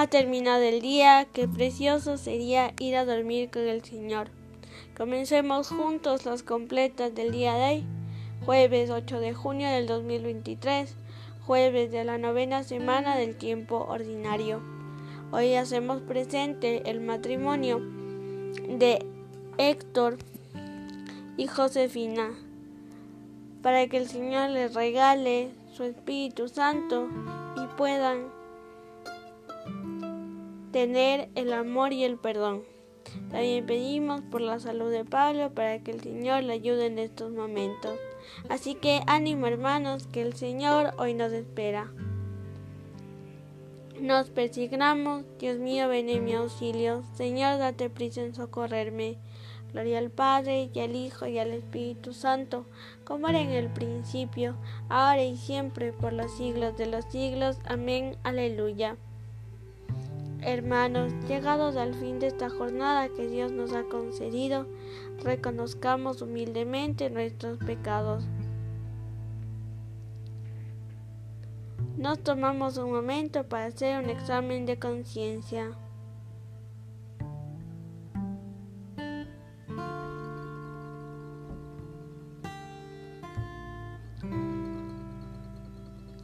Ha terminado el día, qué precioso sería ir a dormir con el Señor. Comencemos juntos las completas del día de hoy, jueves 8 de junio del 2023, jueves de la novena semana del tiempo ordinario. Hoy hacemos presente el matrimonio de Héctor y Josefina, para que el Señor les regale su Espíritu Santo y puedan tener el amor y el perdón. También pedimos por la salud de Pablo para que el Señor le ayude en estos momentos. Así que ánimo hermanos, que el Señor hoy nos espera. Nos persignamos, Dios mío, ven en mi auxilio. Señor, date prisa en socorrerme. Gloria al Padre, y al Hijo, y al Espíritu Santo, como era en el principio, ahora y siempre, por los siglos de los siglos. Amén. Aleluya. Hermanos, llegados al fin de esta jornada que Dios nos ha concedido, reconozcamos humildemente nuestros pecados. Nos tomamos un momento para hacer un examen de conciencia.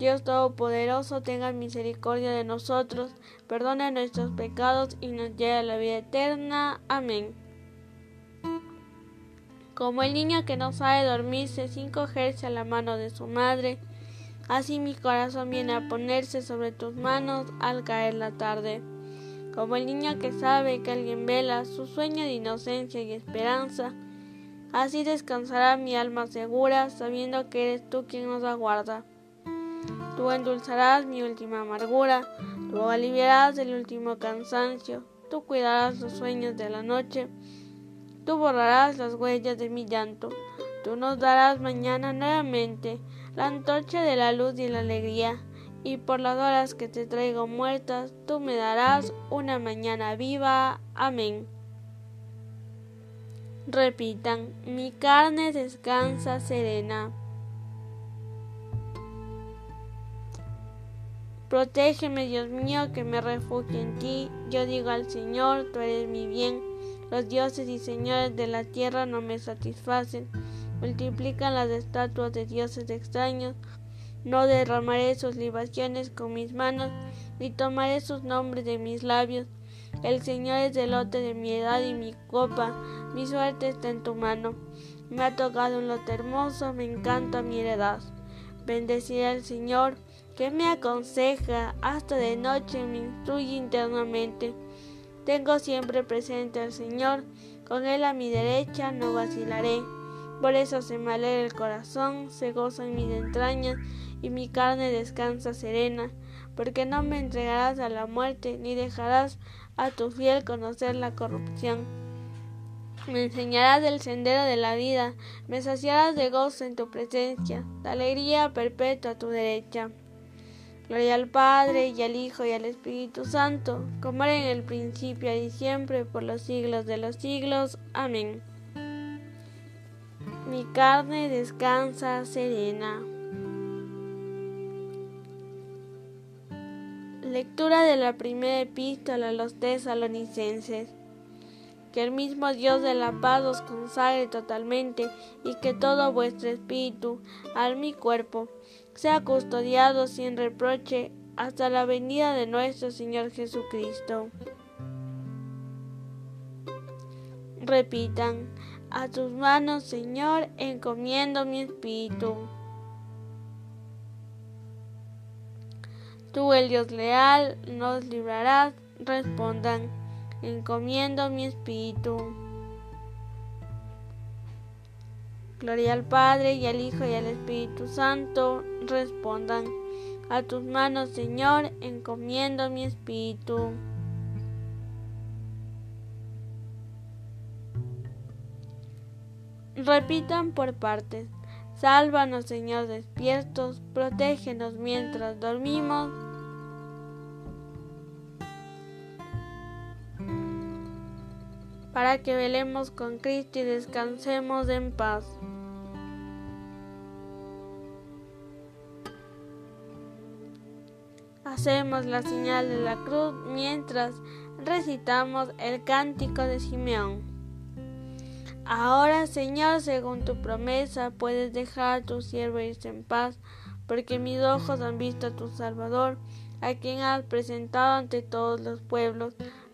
Dios Todopoderoso tenga misericordia de nosotros, perdone nuestros pecados y nos lleve a la vida eterna. Amén. Como el niño que no sabe dormirse sin cogerse a la mano de su madre, así mi corazón viene a ponerse sobre tus manos al caer la tarde. Como el niño que sabe que alguien vela su sueño de inocencia y esperanza, así descansará mi alma segura, sabiendo que eres tú quien nos aguarda. Tú endulzarás mi última amargura, tú aliviarás el último cansancio, tú cuidarás los sueños de la noche, tú borrarás las huellas de mi llanto, tú nos darás mañana nuevamente la antorcha de la luz y la alegría, y por las horas que te traigo muertas, tú me darás una mañana viva. Amén. Repitan, mi carne descansa serena. Protégeme, Dios mío, que me refugie en ti. Yo digo al Señor, tú eres mi bien. Los dioses y señores de la tierra no me satisfacen. Multiplican las estatuas de dioses extraños. No derramaré sus libaciones con mis manos, ni tomaré sus nombres de mis labios. El Señor es el lote de mi edad y mi copa. Mi suerte está en tu mano. Me ha tocado un lote hermoso, me encanta mi heredad. Bendeciré al Señor que me aconseja, hasta de noche me instruye internamente. Tengo siempre presente al Señor, con Él a mi derecha no vacilaré. Por eso se me alegra el corazón, se goza en mis entrañas, y mi carne descansa serena, porque no me entregarás a la muerte, ni dejarás a tu fiel conocer la corrupción. Me enseñarás el sendero de la vida, me saciarás de gozo en tu presencia, de alegría perpetua a tu derecha. Gloria al Padre, y al Hijo, y al Espíritu Santo, como era en el principio y siempre, por los siglos de los siglos. Amén. Mi carne descansa serena. Lectura de la primera epístola a los tesalonicenses. Que el mismo Dios de la paz os consagre totalmente y que todo vuestro espíritu, alma y cuerpo sea custodiado sin reproche hasta la venida de nuestro Señor Jesucristo. Repitan, a tus manos, Señor, encomiendo mi espíritu. Tú, el Dios leal, nos librarás. Respondan, encomiendo mi espíritu. Gloria al Padre y al Hijo y al Espíritu Santo. Respondan, a tus manos, Señor, encomiendo mi espíritu. Repitan por partes. Sálvanos, Señor, despiertos, protégenos mientras dormimos. Para que velemos con Cristo y descansemos en paz. Hacemos la señal de la cruz mientras recitamos el cántico de Simeón. Ahora, Señor, según tu promesa, puedes dejar a tu siervo irse en paz, porque mis ojos han visto a tu Salvador, a quien has presentado ante todos los pueblos,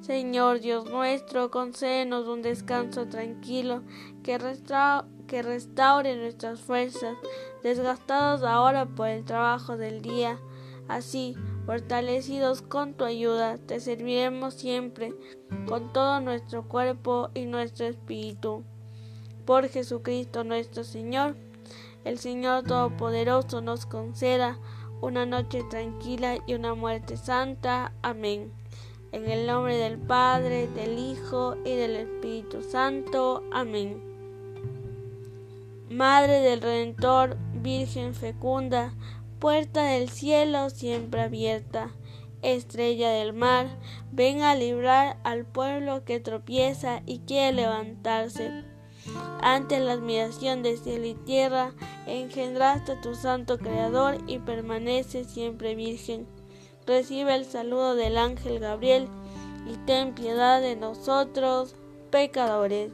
Señor Dios nuestro, concédenos un descanso tranquilo que, que restaure nuestras fuerzas, desgastados ahora por el trabajo del día. Así, Fortalecidos con tu ayuda, te serviremos siempre con todo nuestro cuerpo y nuestro espíritu. Por Jesucristo nuestro Señor, el Señor Todopoderoso nos conceda una noche tranquila y una muerte santa. Amén. En el nombre del Padre, del Hijo y del Espíritu Santo. Amén. Madre del Redentor, Virgen fecunda, puerta del cielo siempre abierta, estrella del mar, ven a librar al pueblo que tropieza y quiere levantarse. Ante la admiración de cielo y tierra, engendraste a tu santo Creador y permanece siempre virgen. Recibe el saludo del ángel Gabriel y ten piedad de nosotros, pecadores.